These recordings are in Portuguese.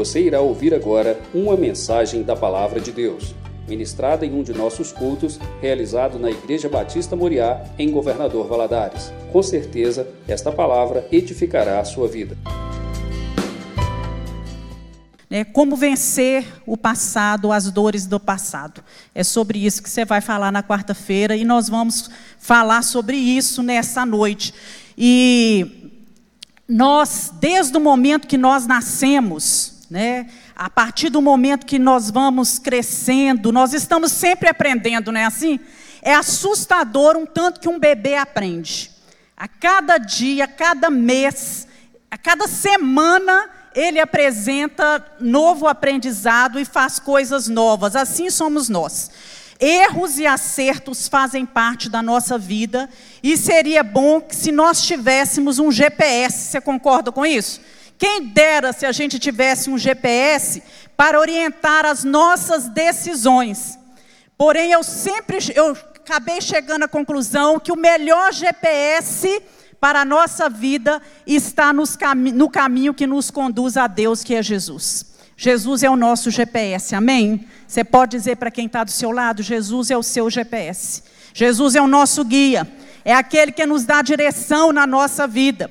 Você irá ouvir agora uma mensagem da Palavra de Deus, ministrada em um de nossos cultos, realizado na Igreja Batista Moriá, em Governador Valadares. Com certeza, esta palavra edificará a sua vida. É, como vencer o passado, as dores do passado. É sobre isso que você vai falar na quarta-feira e nós vamos falar sobre isso nessa noite. E nós, desde o momento que nós nascemos, né, a partir do momento que nós vamos crescendo, nós estamos sempre aprendendo, não é assim? É assustador um tanto que um bebê aprende. A cada dia, a cada mês, a cada semana, ele apresenta novo aprendizado e faz coisas novas. Assim somos nós. Erros e acertos fazem parte da nossa vida e seria bom se nós tivéssemos um GPS, você concorda com isso? Quem dera se a gente tivesse um GPS para orientar as nossas decisões. Porém, eu sempre eu acabei chegando à conclusão que o melhor GPS para a nossa vida está cami no caminho que nos conduz a Deus, que é Jesus. Jesus é o nosso GPS, amém? Você pode dizer para quem está do seu lado: Jesus é o seu GPS. Jesus é o nosso guia, é aquele que nos dá direção na nossa vida.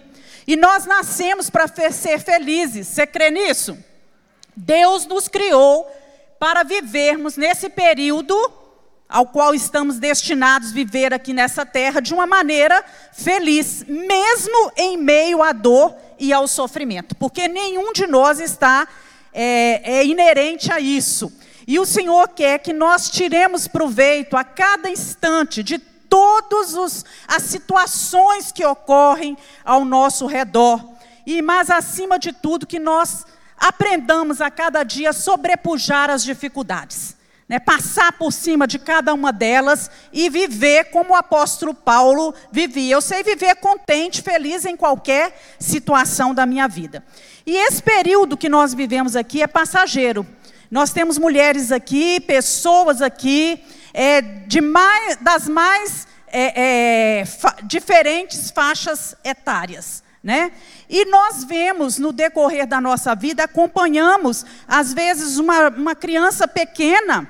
E nós nascemos para ser felizes, você crê nisso? Deus nos criou para vivermos nesse período ao qual estamos destinados a viver aqui nessa terra de uma maneira feliz, mesmo em meio à dor e ao sofrimento, porque nenhum de nós está é, é inerente a isso. E o Senhor quer que nós tiremos proveito a cada instante de todas as situações que ocorrem ao nosso redor. E mais acima de tudo, que nós aprendamos a cada dia sobrepujar as dificuldades né, passar por cima de cada uma delas e viver como o apóstolo Paulo vivia. Eu sei viver contente, feliz em qualquer situação da minha vida. E esse período que nós vivemos aqui é passageiro. Nós temos mulheres aqui, pessoas aqui, é, de mais, das mais é, é, fa diferentes faixas etárias. Né? E nós vemos no decorrer da nossa vida, acompanhamos, às vezes, uma, uma criança pequena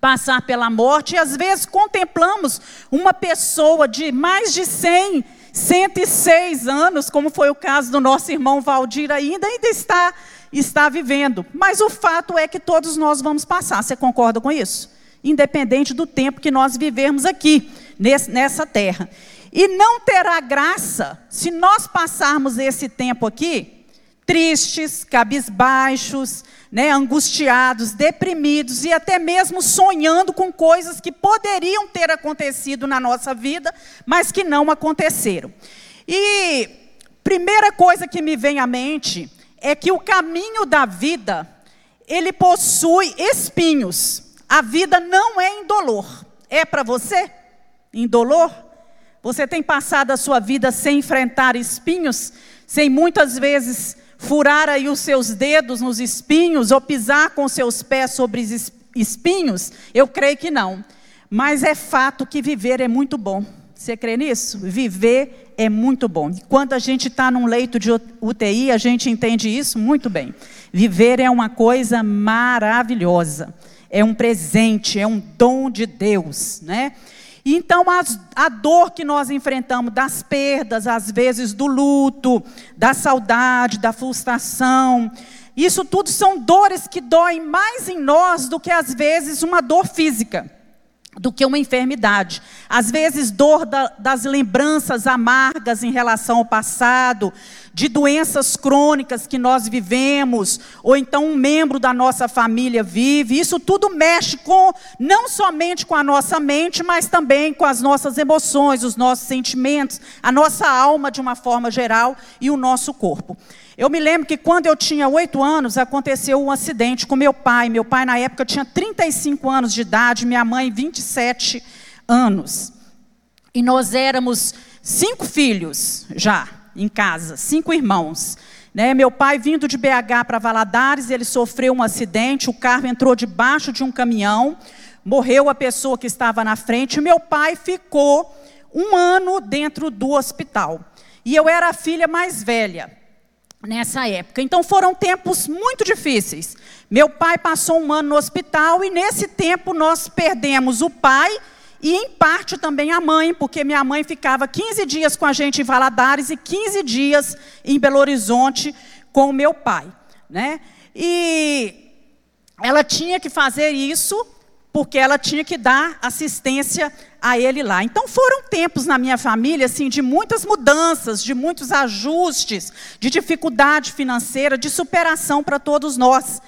passar pela morte, e às vezes contemplamos uma pessoa de mais de 100, 106 anos, como foi o caso do nosso irmão Valdir ainda, ainda está, está vivendo. Mas o fato é que todos nós vamos passar, você concorda com isso? Independente do tempo que nós vivermos aqui, nessa terra. E não terá graça se nós passarmos esse tempo aqui tristes, cabisbaixos, né, angustiados, deprimidos e até mesmo sonhando com coisas que poderiam ter acontecido na nossa vida, mas que não aconteceram. E primeira coisa que me vem à mente é que o caminho da vida, ele possui espinhos. A vida não é indolor. É para você? Indolor? Você tem passado a sua vida sem enfrentar espinhos, sem muitas vezes furar aí os seus dedos nos espinhos ou pisar com seus pés sobre os espinhos? Eu creio que não. Mas é fato que viver é muito bom. Você crê nisso? Viver é muito bom. Quando a gente está num leito de UTI, a gente entende isso muito bem. Viver é uma coisa maravilhosa. É um presente, é um dom de Deus, né? Então, a dor que nós enfrentamos das perdas, às vezes do luto, da saudade, da frustração, isso tudo são dores que doem mais em nós do que às vezes uma dor física do que uma enfermidade. Às vezes, dor da, das lembranças amargas em relação ao passado, de doenças crônicas que nós vivemos, ou então um membro da nossa família vive. Isso tudo mexe com não somente com a nossa mente, mas também com as nossas emoções, os nossos sentimentos, a nossa alma de uma forma geral e o nosso corpo. Eu me lembro que quando eu tinha oito anos, aconteceu um acidente com meu pai. Meu pai, na época, tinha 35 anos de idade, minha mãe, 27 anos. E nós éramos cinco filhos já em casa, cinco irmãos. Né? Meu pai, vindo de BH para Valadares, ele sofreu um acidente, o carro entrou debaixo de um caminhão, morreu a pessoa que estava na frente, e meu pai ficou um ano dentro do hospital. E eu era a filha mais velha. Nessa época. Então foram tempos muito difíceis. Meu pai passou um ano no hospital e nesse tempo nós perdemos o pai e em parte também a mãe, porque minha mãe ficava 15 dias com a gente em Valadares e 15 dias em Belo Horizonte com o meu pai, né? E ela tinha que fazer isso porque ela tinha que dar assistência a ele lá. Então foram tempos na minha família assim de muitas mudanças, de muitos ajustes, de dificuldade financeira, de superação para todos nós.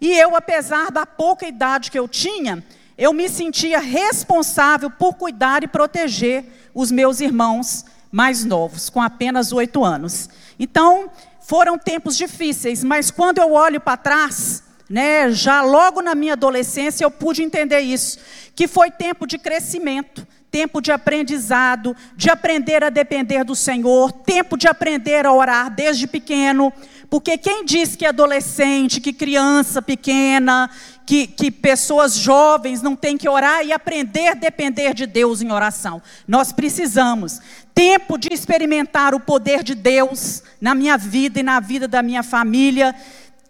E eu, apesar da pouca idade que eu tinha, eu me sentia responsável por cuidar e proteger os meus irmãos mais novos, com apenas oito anos. Então, foram tempos difíceis, mas quando eu olho para trás, né, já logo na minha adolescência eu pude entender isso, que foi tempo de crescimento, tempo de aprendizado, de aprender a depender do Senhor, tempo de aprender a orar desde pequeno, porque quem diz que adolescente, que criança pequena, que, que pessoas jovens não têm que orar e aprender a depender de Deus em oração? Nós precisamos. Tempo de experimentar o poder de Deus na minha vida e na vida da minha família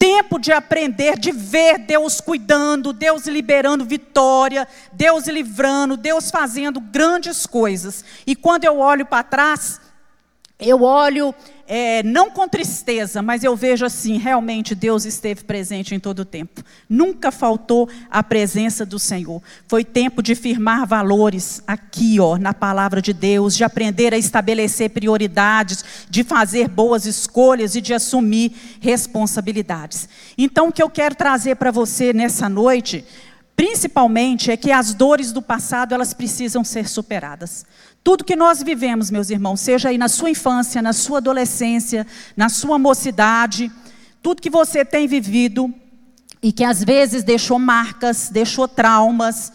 tempo de aprender, de ver Deus cuidando, Deus liberando vitória, Deus livrando, Deus fazendo grandes coisas. E quando eu olho para trás, eu olho é, não com tristeza, mas eu vejo assim, realmente Deus esteve presente em todo o tempo. Nunca faltou a presença do Senhor. Foi tempo de firmar valores aqui, ó, na palavra de Deus, de aprender a estabelecer prioridades, de fazer boas escolhas e de assumir responsabilidades. Então, o que eu quero trazer para você nessa noite, principalmente, é que as dores do passado, elas precisam ser superadas. Tudo que nós vivemos, meus irmãos, seja aí na sua infância, na sua adolescência, na sua mocidade, tudo que você tem vivido e que às vezes deixou marcas, deixou traumas,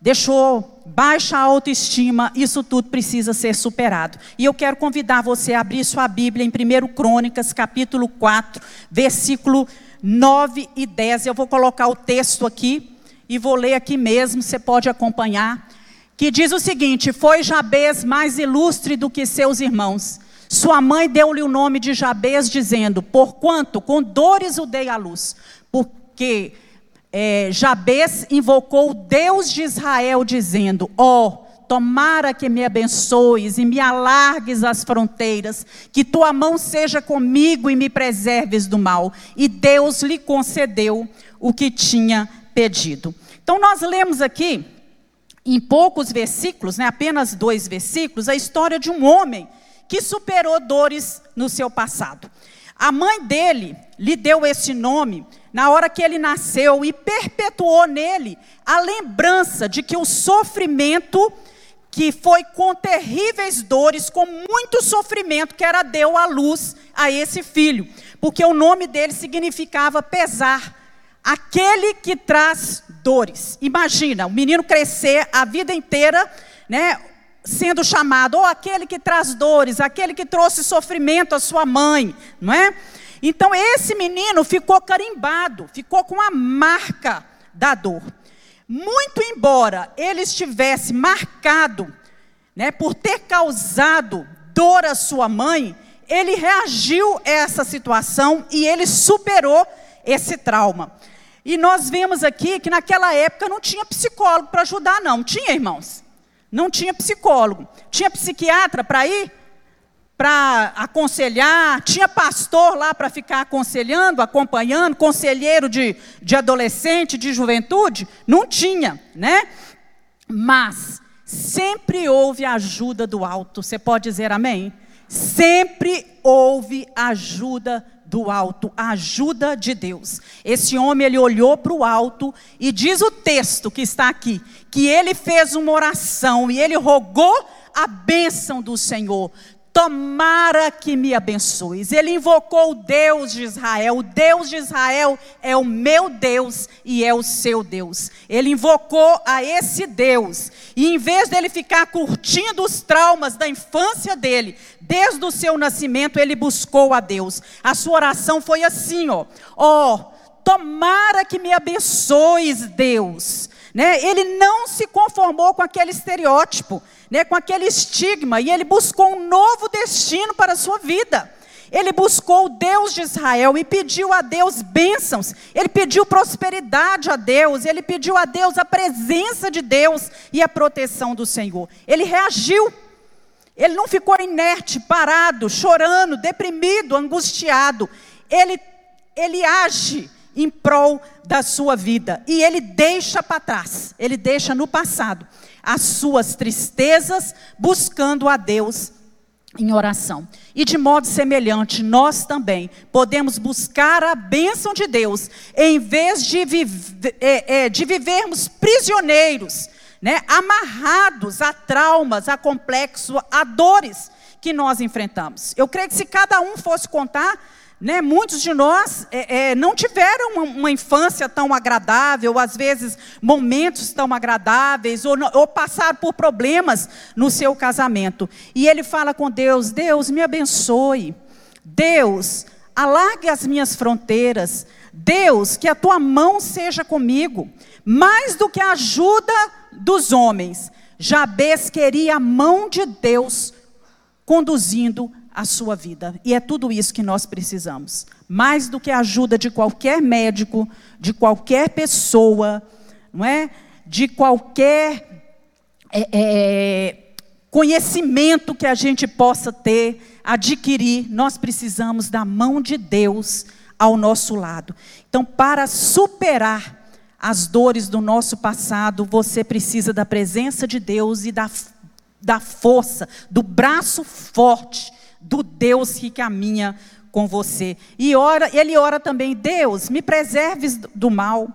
deixou baixa autoestima, isso tudo precisa ser superado. E eu quero convidar você a abrir sua Bíblia em 1 Crônicas, capítulo 4, versículo 9 e 10. Eu vou colocar o texto aqui e vou ler aqui mesmo, você pode acompanhar que diz o seguinte: Foi Jabez mais ilustre do que seus irmãos. Sua mãe deu-lhe o nome de Jabez, dizendo: Porquanto com dores o dei à luz. Porque é, Jabez invocou o Deus de Israel, dizendo: Ó, oh, tomara que me abençoes e me alargues as fronteiras, que tua mão seja comigo e me preserves do mal. E Deus lhe concedeu o que tinha pedido. Então nós lemos aqui em poucos versículos, né, apenas dois versículos, a história de um homem que superou dores no seu passado. A mãe dele lhe deu esse nome na hora que ele nasceu e perpetuou nele a lembrança de que o sofrimento que foi com terríveis dores, com muito sofrimento, que era deu à luz a esse filho, porque o nome dele significava pesar, aquele que traz dores. Imagina, o menino crescer a vida inteira, né, sendo chamado ou aquele que traz dores, aquele que trouxe sofrimento à sua mãe, não é? Então esse menino ficou carimbado, ficou com a marca da dor. Muito embora ele estivesse marcado, né, por ter causado dor à sua mãe, ele reagiu a essa situação e ele superou esse trauma. E nós vemos aqui que naquela época não tinha psicólogo para ajudar, não. Tinha, irmãos? Não tinha psicólogo. Tinha psiquiatra para ir? Para aconselhar? Tinha pastor lá para ficar aconselhando, acompanhando? Conselheiro de, de adolescente, de juventude? Não tinha, né? Mas sempre houve ajuda do alto. Você pode dizer amém? Sempre houve ajuda do alto, a ajuda de Deus. Esse homem ele olhou para o alto e diz o texto que está aqui, que ele fez uma oração e ele rogou a bênção do Senhor tomara que me abençoes. Ele invocou o Deus de Israel. O Deus de Israel é o meu Deus e é o seu Deus. Ele invocou a esse Deus. E em vez dele ficar curtindo os traumas da infância dele, desde o seu nascimento, ele buscou a Deus. A sua oração foi assim, ó: Ó, oh, tomara que me abençoes, Deus. Né? Ele não se conformou com aquele estereótipo, né? com aquele estigma, e ele buscou um novo destino para a sua vida. Ele buscou o Deus de Israel e pediu a Deus bênçãos. Ele pediu prosperidade a Deus. Ele pediu a Deus a presença de Deus e a proteção do Senhor. Ele reagiu. Ele não ficou inerte, parado, chorando, deprimido, angustiado. Ele, ele age em prol da sua vida e ele deixa para trás, ele deixa no passado as suas tristezas, buscando a Deus em oração. E de modo semelhante, nós também podemos buscar a bênção de Deus, em vez de, vive, é, é, de vivermos prisioneiros, né, amarrados a traumas, a complexos, a dores que nós enfrentamos. Eu creio que se cada um fosse contar né, muitos de nós é, é, não tiveram uma, uma, infância tão agradável, às vezes momentos tão agradáveis, ou, ou passaram por problemas no seu casamento. E ele fala com Deus: Deus, me abençoe. Deus, alargue as minhas fronteiras. Deus, que a tua mão seja comigo. Mais do que a ajuda dos homens, Jabez queria a mão de Deus conduzindo a sua vida. E é tudo isso que nós precisamos. Mais do que a ajuda de qualquer médico, de qualquer pessoa, não é? De qualquer é, é, conhecimento que a gente possa ter, adquirir, nós precisamos da mão de Deus ao nosso lado. Então, para superar as dores do nosso passado, você precisa da presença de Deus e da, da força, do braço forte do Deus que caminha com você. E ora, ele ora também, Deus, me preserves do mal,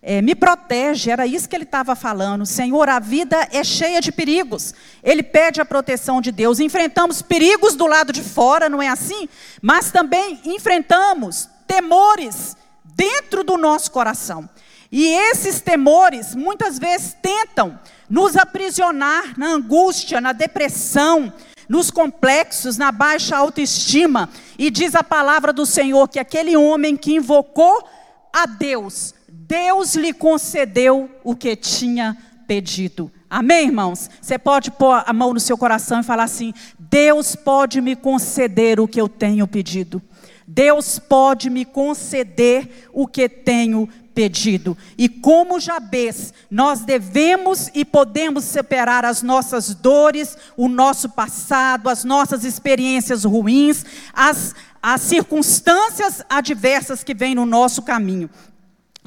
é, me protege, era isso que ele estava falando. Senhor, a vida é cheia de perigos. Ele pede a proteção de Deus. Enfrentamos perigos do lado de fora, não é assim? Mas também enfrentamos temores dentro do nosso coração. E esses temores muitas vezes tentam nos aprisionar na angústia, na depressão, nos complexos, na baixa autoestima. E diz a palavra do Senhor que aquele homem que invocou a Deus, Deus lhe concedeu o que tinha pedido. Amém, irmãos? Você pode pôr a mão no seu coração e falar assim: Deus pode me conceder o que eu tenho pedido. Deus pode me conceder o que tenho pedido. E como Jabez, nós devemos e podemos separar as nossas dores, o nosso passado, as nossas experiências ruins, as, as circunstâncias adversas que vêm no nosso caminho.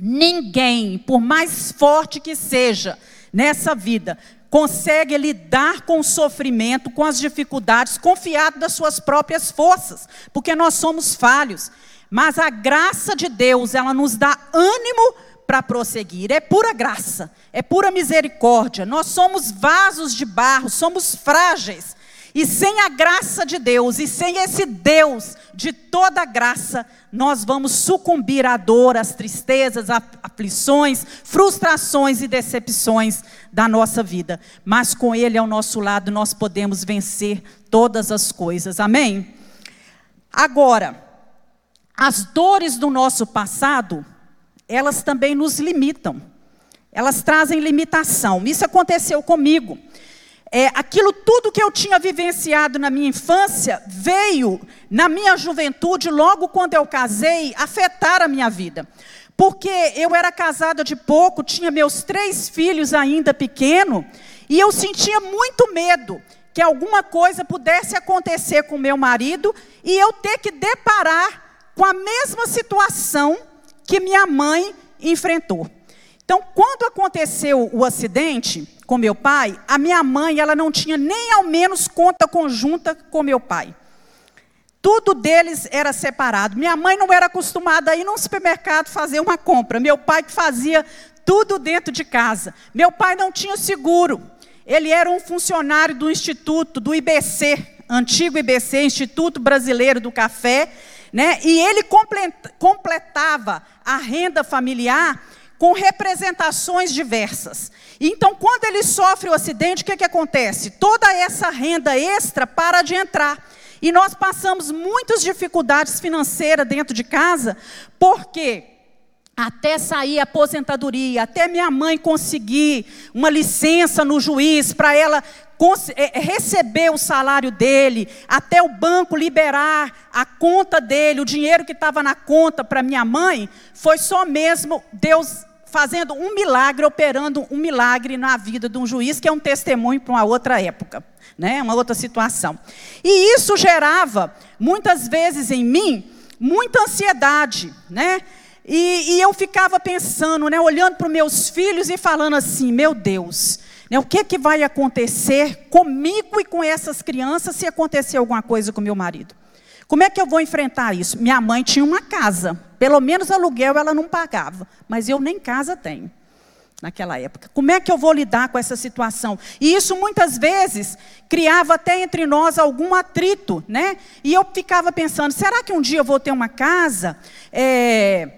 Ninguém, por mais forte que seja nessa vida, consegue lidar com o sofrimento, com as dificuldades, confiado das suas próprias forças, porque nós somos falhos. Mas a graça de Deus, ela nos dá ânimo para prosseguir. É pura graça, é pura misericórdia. Nós somos vasos de barro, somos frágeis. E sem a graça de Deus, e sem esse Deus de toda graça, nós vamos sucumbir à dor, às tristezas, às aflições, frustrações e decepções da nossa vida. Mas com Ele ao nosso lado, nós podemos vencer todas as coisas. Amém? Agora, as dores do nosso passado, elas também nos limitam. Elas trazem limitação. Isso aconteceu comigo. É, aquilo tudo que eu tinha vivenciado na minha infância veio na minha juventude, logo quando eu casei, afetar a minha vida. Porque eu era casada de pouco, tinha meus três filhos ainda pequeno, e eu sentia muito medo que alguma coisa pudesse acontecer com meu marido e eu ter que deparar com a mesma situação que minha mãe enfrentou. Então, quando aconteceu o acidente com meu pai, a minha mãe ela não tinha nem ao menos conta conjunta com meu pai. Tudo deles era separado. Minha mãe não era acostumada a ir num supermercado fazer uma compra. Meu pai que fazia tudo dentro de casa. Meu pai não tinha seguro. Ele era um funcionário do instituto, do IBC, antigo IBC, Instituto Brasileiro do Café, né? E ele completava a renda familiar com representações diversas. Então, quando ele sofre o acidente, o que, que acontece? Toda essa renda extra para de entrar. E nós passamos muitas dificuldades financeiras dentro de casa, porque até sair a aposentadoria, até minha mãe conseguir uma licença no juiz para ela receber o salário dele, até o banco liberar a conta dele, o dinheiro que estava na conta para minha mãe, foi só mesmo Deus fazendo um milagre, operando um milagre na vida de um juiz, que é um testemunho para uma outra época, né? uma outra situação. E isso gerava, muitas vezes em mim, muita ansiedade, né? E, e eu ficava pensando, né, olhando para os meus filhos e falando assim: meu Deus, né, o que, é que vai acontecer comigo e com essas crianças se acontecer alguma coisa com meu marido? Como é que eu vou enfrentar isso? Minha mãe tinha uma casa, pelo menos aluguel ela não pagava, mas eu nem casa tenho naquela época. Como é que eu vou lidar com essa situação? E isso muitas vezes criava até entre nós algum atrito, né? E eu ficava pensando: será que um dia eu vou ter uma casa? É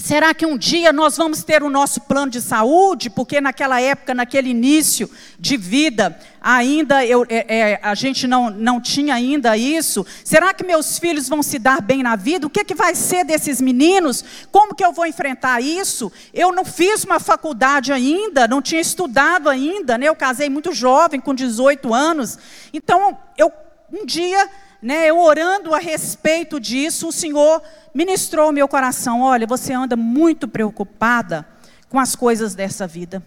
Será que um dia nós vamos ter o nosso plano de saúde? Porque naquela época, naquele início de vida, ainda eu, é, é, a gente não, não tinha ainda isso. Será que meus filhos vão se dar bem na vida? O que, que vai ser desses meninos? Como que eu vou enfrentar isso? Eu não fiz uma faculdade ainda, não tinha estudado ainda, né? Eu casei muito jovem, com 18 anos. Então, eu um dia, né, eu orando a respeito disso, o Senhor ministrou o meu coração: olha, você anda muito preocupada com as coisas dessa vida.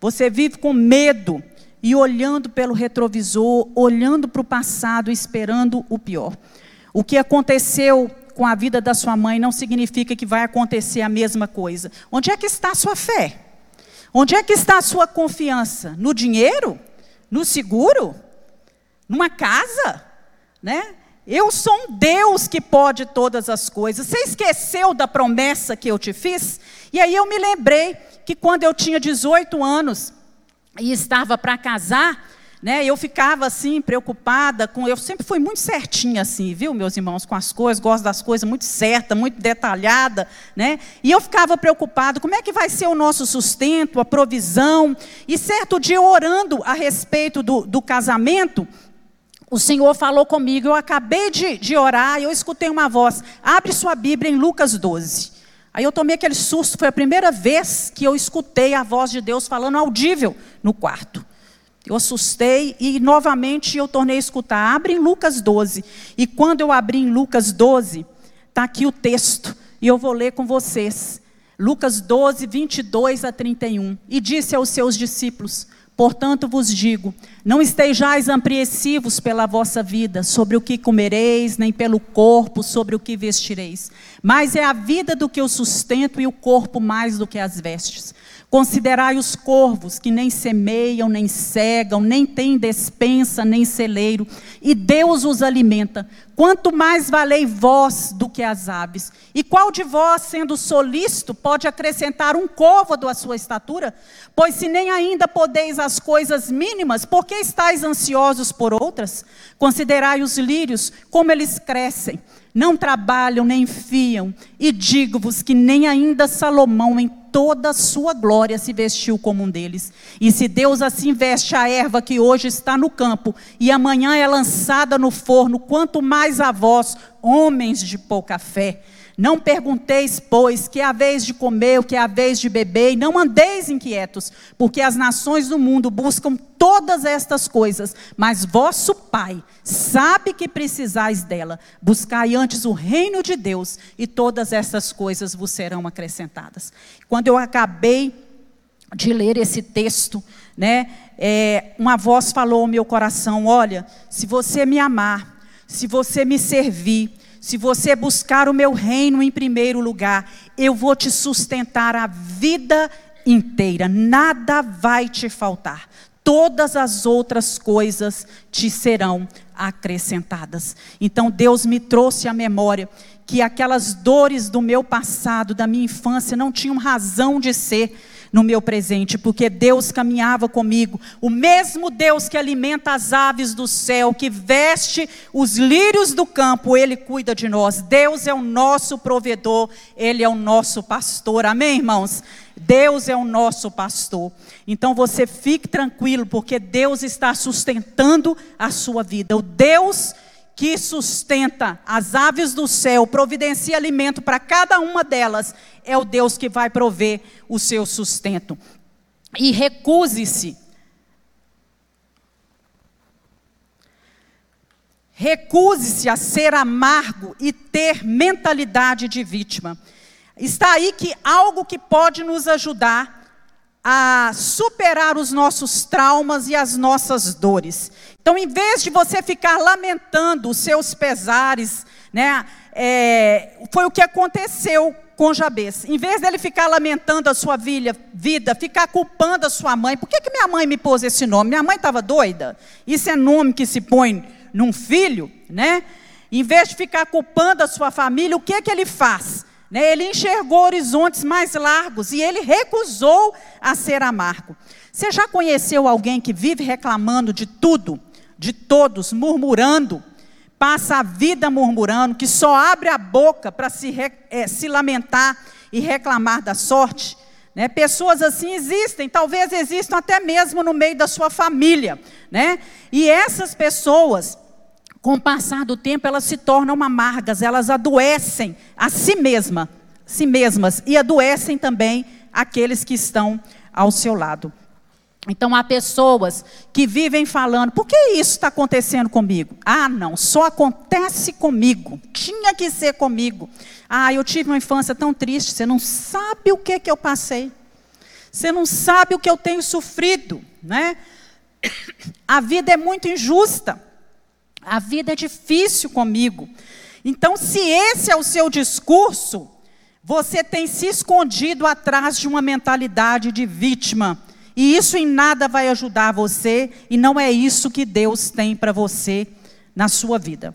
Você vive com medo e olhando pelo retrovisor, olhando para o passado, esperando o pior. O que aconteceu com a vida da sua mãe não significa que vai acontecer a mesma coisa. Onde é que está a sua fé? Onde é que está a sua confiança? No dinheiro? No seguro? Numa casa? Né? Eu sou um Deus que pode todas as coisas. Você esqueceu da promessa que eu te fiz? E aí eu me lembrei que quando eu tinha 18 anos e estava para casar, né, eu ficava assim preocupada com, eu sempre fui muito certinha assim, viu, meus irmãos, com as coisas, gosto das coisas muito certa, muito detalhada, né? E eu ficava preocupada, como é que vai ser o nosso sustento, a provisão? E certo dia orando a respeito do, do casamento, o Senhor falou comigo, eu acabei de, de orar, e eu escutei uma voz, abre sua Bíblia em Lucas 12. Aí eu tomei aquele susto, foi a primeira vez que eu escutei a voz de Deus falando audível no quarto. Eu assustei e novamente eu tornei a escutar. Abre em Lucas 12. E quando eu abri em Lucas 12, está aqui o texto, e eu vou ler com vocês. Lucas 12, 22 a 31. E disse aos seus discípulos: Portanto vos digo: não estejais apreensivos pela vossa vida, sobre o que comereis, nem pelo corpo, sobre o que vestireis. Mas é a vida do que o sustento e o corpo mais do que as vestes. Considerai os corvos que nem semeiam, nem cegam, nem têm despensa, nem celeiro, e Deus os alimenta. Quanto mais valei vós do que as aves? E qual de vós, sendo solícito, pode acrescentar um côvado à sua estatura? Pois se nem ainda podeis as coisas mínimas, por que estáis ansiosos por outras? Considerai os lírios, como eles crescem não trabalham nem fiam, e digo-vos que nem ainda Salomão, em toda a sua glória, se vestiu como um deles. E se Deus assim veste a erva que hoje está no campo, e amanhã é lançada no forno, quanto mais a vós, homens de pouca fé. Não pergunteis, pois, que é a vez de comer, o que é a vez de beber, e não andeis inquietos, porque as nações do mundo buscam todas estas coisas, mas vosso Pai sabe que precisais dela. Buscai antes o reino de Deus, e todas essas coisas vos serão acrescentadas. Quando eu acabei de ler esse texto, né, é, uma voz falou ao meu coração: Olha, se você me amar, se você me servir, se você buscar o meu reino em primeiro lugar, eu vou te sustentar a vida inteira, nada vai te faltar. Todas as outras coisas te serão acrescentadas. Então Deus me trouxe à memória que aquelas dores do meu passado, da minha infância, não tinham razão de ser no meu presente, porque Deus caminhava comigo. O mesmo Deus que alimenta as aves do céu, que veste os lírios do campo, Ele cuida de nós. Deus é o nosso provedor, Ele é o nosso pastor. Amém, irmãos? Deus é o nosso pastor. Então você fique tranquilo, porque Deus está sustentando a sua vida. O Deus que sustenta as aves do céu, providencia alimento para cada uma delas, é o Deus que vai prover o seu sustento. E recuse-se Recuse-se a ser amargo e ter mentalidade de vítima. Está aí que algo que pode nos ajudar a superar os nossos traumas e as nossas dores. Então, em vez de você ficar lamentando os seus pesares, né, é, foi o que aconteceu com Jabez. Em vez dele ficar lamentando a sua vida, vida, ficar culpando a sua mãe, por que, que minha mãe me pôs esse nome? Minha mãe estava doida? Isso é nome que se põe num filho, né? Em vez de ficar culpando a sua família, o que, que ele faz? Né? Ele enxergou horizontes mais largos e ele recusou a ser amargo. Você já conheceu alguém que vive reclamando de tudo, de todos, murmurando, passa a vida murmurando, que só abre a boca para se, é, se lamentar e reclamar da sorte? Né? Pessoas assim existem, talvez existam até mesmo no meio da sua família. Né? E essas pessoas, com o passar do tempo, elas se tornam amargas, elas adoecem a si mesma, si mesmas e adoecem também aqueles que estão ao seu lado. Então há pessoas que vivem falando: por que isso está acontecendo comigo? Ah, não, só acontece comigo. Tinha que ser comigo. Ah, eu tive uma infância tão triste. Você não sabe o que que eu passei. Você não sabe o que eu tenho sofrido, né? A vida é muito injusta. A vida é difícil comigo. Então, se esse é o seu discurso, você tem se escondido atrás de uma mentalidade de vítima. E isso em nada vai ajudar você, e não é isso que Deus tem para você na sua vida.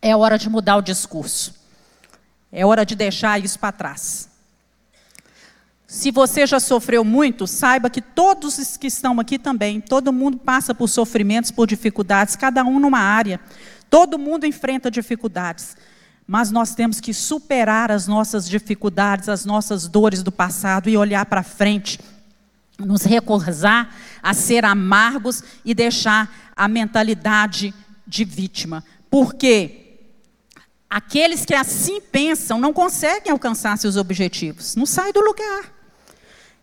É hora de mudar o discurso. É hora de deixar isso para trás. Se você já sofreu muito, saiba que todos os que estão aqui também, todo mundo passa por sofrimentos, por dificuldades, cada um numa área. Todo mundo enfrenta dificuldades. Mas nós temos que superar as nossas dificuldades, as nossas dores do passado e olhar para frente. Nos recusar a ser amargos e deixar a mentalidade de vítima. Porque aqueles que assim pensam não conseguem alcançar seus objetivos. Não sai do lugar.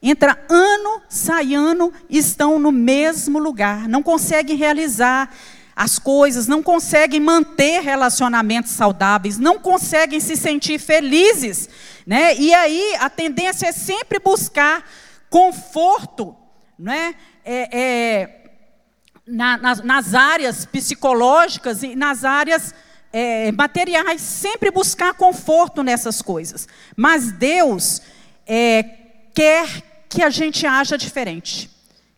Entra ano, sai ano, estão no mesmo lugar, não conseguem realizar as coisas, não conseguem manter relacionamentos saudáveis, não conseguem se sentir felizes, né? E aí a tendência é sempre buscar conforto, né? É, é, na, nas, nas, áreas psicológicas e nas áreas é, materiais, sempre buscar conforto nessas coisas. Mas Deus é, quer que a gente haja diferente,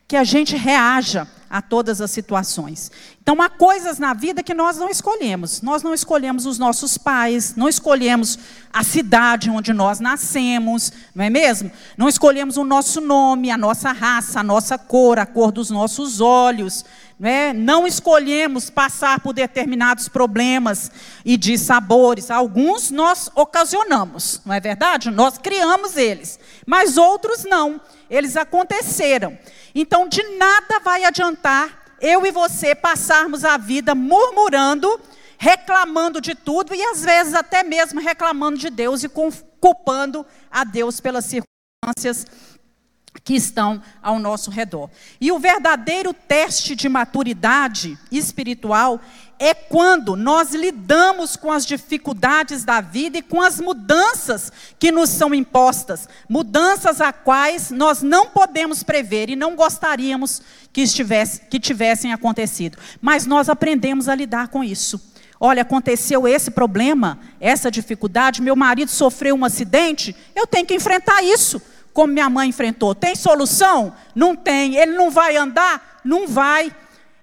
que a gente reaja a todas as situações. Então, há coisas na vida que nós não escolhemos. Nós não escolhemos os nossos pais, não escolhemos a cidade onde nós nascemos, não é mesmo? Não escolhemos o nosso nome, a nossa raça, a nossa cor, a cor dos nossos olhos. Não, é? não escolhemos passar por determinados problemas e de sabores. Alguns nós ocasionamos, não é verdade? Nós criamos eles, mas outros não. Eles aconteceram. Então, de nada vai adiantar eu e você passarmos a vida murmurando, reclamando de tudo e às vezes até mesmo reclamando de Deus e culpando a Deus pelas circunstâncias que estão ao nosso redor. E o verdadeiro teste de maturidade espiritual é quando nós lidamos com as dificuldades da vida e com as mudanças que nos são impostas, mudanças a quais nós não podemos prever e não gostaríamos que, estivesse, que tivessem acontecido. Mas nós aprendemos a lidar com isso. Olha, aconteceu esse problema, essa dificuldade, meu marido sofreu um acidente, eu tenho que enfrentar isso como minha mãe enfrentou. Tem solução? Não tem. Ele não vai andar? Não vai.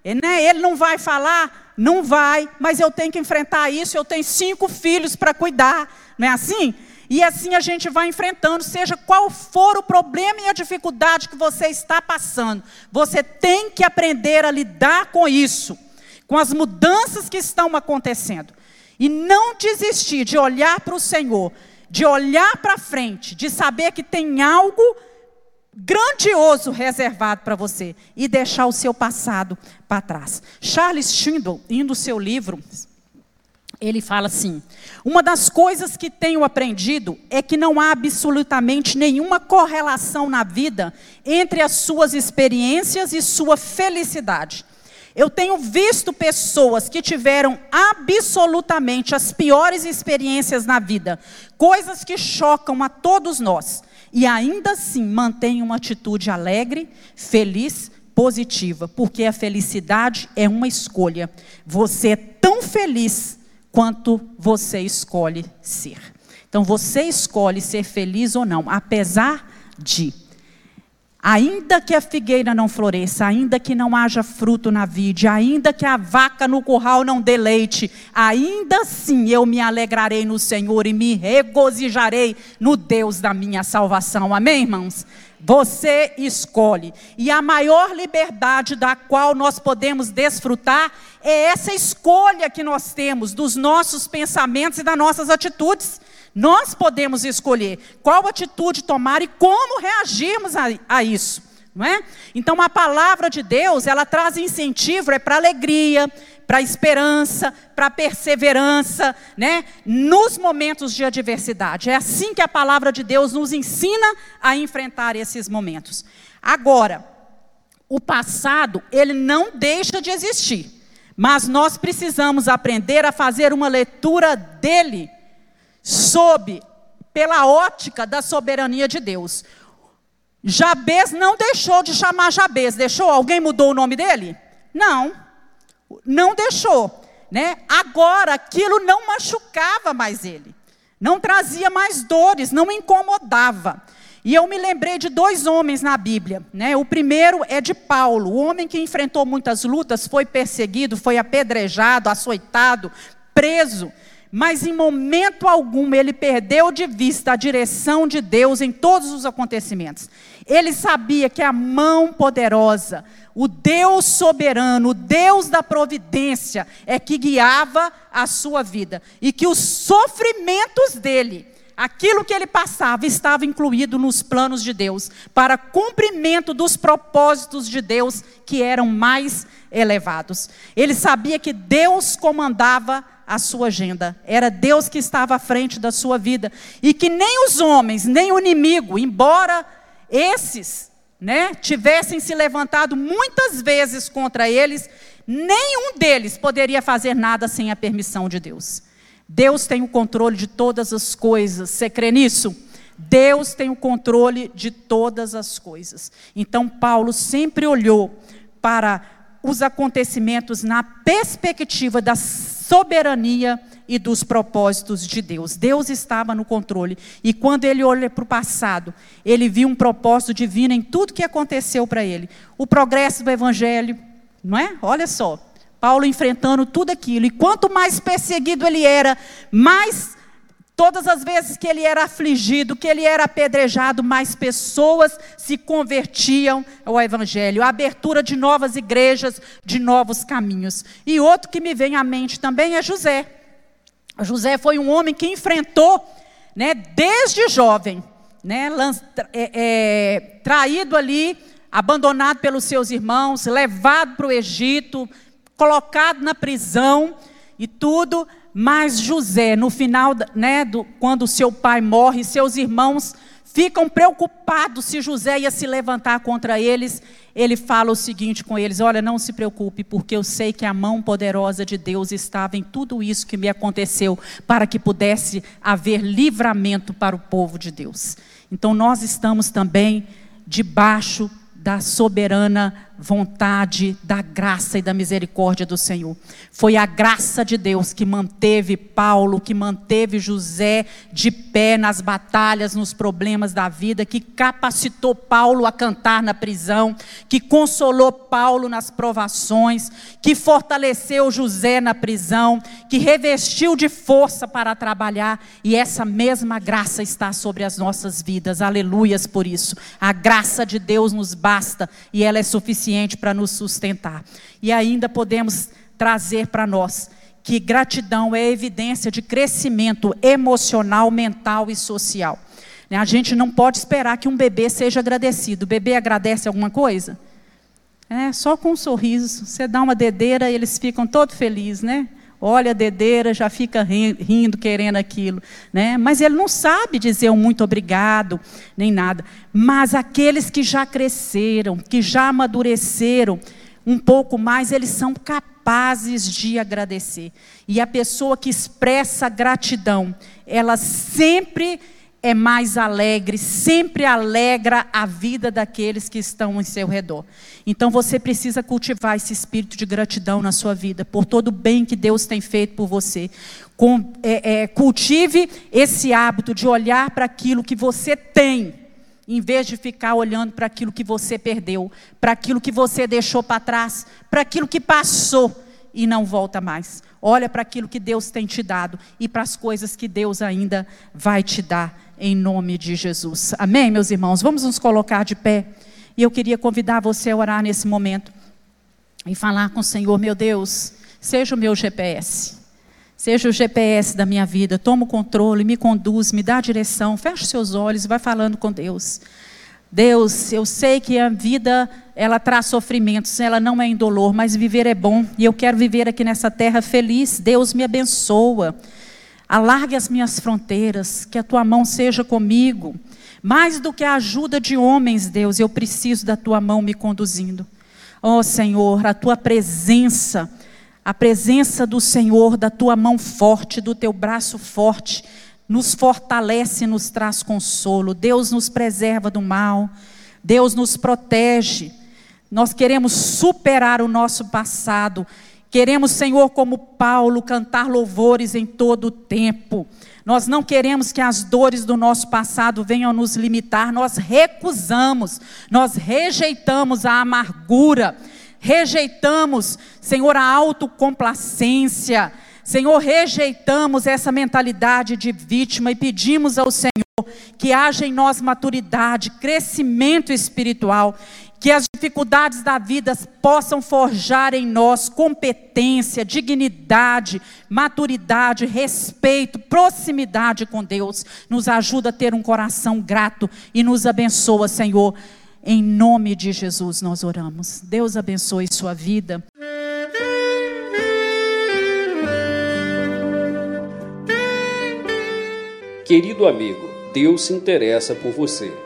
Né? Ele não vai falar? Não vai. Mas eu tenho que enfrentar isso. Eu tenho cinco filhos para cuidar. Não é assim? E assim a gente vai enfrentando, seja qual for o problema e a dificuldade que você está passando. Você tem que aprender a lidar com isso, com as mudanças que estão acontecendo. E não desistir de olhar para o Senhor de olhar para frente, de saber que tem algo grandioso reservado para você e deixar o seu passado para trás. Charles Schindel, em no seu livro, ele fala assim: Uma das coisas que tenho aprendido é que não há absolutamente nenhuma correlação na vida entre as suas experiências e sua felicidade. Eu tenho visto pessoas que tiveram absolutamente as piores experiências na vida, coisas que chocam a todos nós, e ainda assim mantêm uma atitude alegre, feliz, positiva, porque a felicidade é uma escolha. Você é tão feliz quanto você escolhe ser. Então você escolhe ser feliz ou não, apesar de. Ainda que a figueira não floresça, ainda que não haja fruto na vide, ainda que a vaca no curral não dê leite, ainda assim eu me alegrarei no Senhor e me regozijarei no Deus da minha salvação. Amém, irmãos? Você escolhe. E a maior liberdade da qual nós podemos desfrutar é essa escolha que nós temos dos nossos pensamentos e das nossas atitudes. Nós podemos escolher qual atitude tomar e como reagirmos a, a isso. Não é? Então a palavra de Deus, ela traz incentivo é para alegria, para esperança, para perseverança, né? Nos momentos de adversidade. É assim que a palavra de Deus nos ensina a enfrentar esses momentos. Agora, o passado, ele não deixa de existir, mas nós precisamos aprender a fazer uma leitura dele sob pela ótica da soberania de Deus. Jabez não deixou de chamar Jabez, deixou? Alguém mudou o nome dele? Não. Não deixou, né? Agora aquilo não machucava mais ele. Não trazia mais dores, não incomodava. E eu me lembrei de dois homens na Bíblia, né? O primeiro é de Paulo, o homem que enfrentou muitas lutas, foi perseguido, foi apedrejado, açoitado, preso, mas em momento algum ele perdeu de vista a direção de Deus em todos os acontecimentos. Ele sabia que a mão poderosa, o Deus soberano, o Deus da providência, é que guiava a sua vida. E que os sofrimentos dele, aquilo que ele passava, estava incluído nos planos de Deus, para cumprimento dos propósitos de Deus que eram mais elevados. Ele sabia que Deus comandava a sua agenda, era Deus que estava à frente da sua vida, e que nem os homens, nem o inimigo, embora esses né, tivessem se levantado muitas vezes contra eles, nenhum deles poderia fazer nada sem a permissão de Deus. Deus tem o controle de todas as coisas. Você crê nisso? Deus tem o controle de todas as coisas. Então, Paulo sempre olhou para os acontecimentos na perspectiva da soberania e dos propósitos de Deus. Deus estava no controle. E quando ele olha para o passado, ele viu um propósito divino em tudo que aconteceu para ele. O progresso do evangelho, não é? Olha só. Paulo enfrentando tudo aquilo. E quanto mais perseguido ele era, mais Todas as vezes que ele era afligido, que ele era apedrejado, mais pessoas se convertiam ao Evangelho. A abertura de novas igrejas, de novos caminhos. E outro que me vem à mente também é José. José foi um homem que enfrentou, né, desde jovem, né, é, é, traído ali, abandonado pelos seus irmãos, levado para o Egito, colocado na prisão e tudo. Mas José, no final, né, do, quando seu pai morre, seus irmãos ficam preocupados se José ia se levantar contra eles. Ele fala o seguinte com eles: Olha, não se preocupe, porque eu sei que a mão poderosa de Deus estava em tudo isso que me aconteceu, para que pudesse haver livramento para o povo de Deus. Então nós estamos também debaixo da soberana vontade, da graça e da misericórdia do Senhor. Foi a graça de Deus que manteve Paulo, que manteve José de pé nas batalhas, nos problemas da vida, que capacitou Paulo a cantar na prisão, que consolou Paulo nas provações, que fortaleceu José na prisão, que revestiu de força para trabalhar, e essa mesma graça está sobre as nossas vidas. Aleluias por isso. A graça de Deus nos basta e ela é suficiente suficiente para nos sustentar. E ainda podemos trazer para nós que gratidão é evidência de crescimento emocional, mental e social. A gente não pode esperar que um bebê seja agradecido. O bebê agradece alguma coisa? É, só com um sorriso. Você dá uma dedeira e eles ficam todos felizes, né? Olha a dedeira, já fica rindo, querendo aquilo. Né? Mas ele não sabe dizer um muito obrigado, nem nada. Mas aqueles que já cresceram, que já amadureceram, um pouco mais, eles são capazes de agradecer. E a pessoa que expressa gratidão, ela sempre é mais alegre, sempre alegra a vida daqueles que estão em seu redor. Então você precisa cultivar esse espírito de gratidão na sua vida, por todo o bem que Deus tem feito por você. Com, é, é, cultive esse hábito de olhar para aquilo que você tem, em vez de ficar olhando para aquilo que você perdeu, para aquilo que você deixou para trás, para aquilo que passou e não volta mais. Olha para aquilo que Deus tem te dado e para as coisas que Deus ainda vai te dar em nome de Jesus. Amém, meus irmãos? Vamos nos colocar de pé. E eu queria convidar você a orar nesse momento e falar com o Senhor, meu Deus, seja o meu GPS. Seja o GPS da minha vida, toma o controle, me conduz, me dá a direção, feche seus olhos e vai falando com Deus. Deus, eu sei que a vida ela traz sofrimentos, ela não é indolor, mas viver é bom e eu quero viver aqui nessa terra feliz. Deus me abençoa. Alargue as minhas fronteiras, que a tua mão seja comigo. Mais do que a ajuda de homens, Deus, eu preciso da tua mão me conduzindo. Ó oh, Senhor, a tua presença, a presença do Senhor, da tua mão forte, do teu braço forte, nos fortalece e nos traz consolo. Deus nos preserva do mal, Deus nos protege. Nós queremos superar o nosso passado Queremos, Senhor, como Paulo, cantar louvores em todo o tempo. Nós não queremos que as dores do nosso passado venham nos limitar, nós recusamos, nós rejeitamos a amargura, rejeitamos, Senhor, a autocomplacência, Senhor, rejeitamos essa mentalidade de vítima e pedimos ao Senhor que haja em nós maturidade, crescimento espiritual que as dificuldades da vida possam forjar em nós competência, dignidade, maturidade, respeito, proximidade com Deus. Nos ajuda a ter um coração grato e nos abençoa, Senhor. Em nome de Jesus nós oramos. Deus abençoe sua vida. Querido amigo, Deus se interessa por você.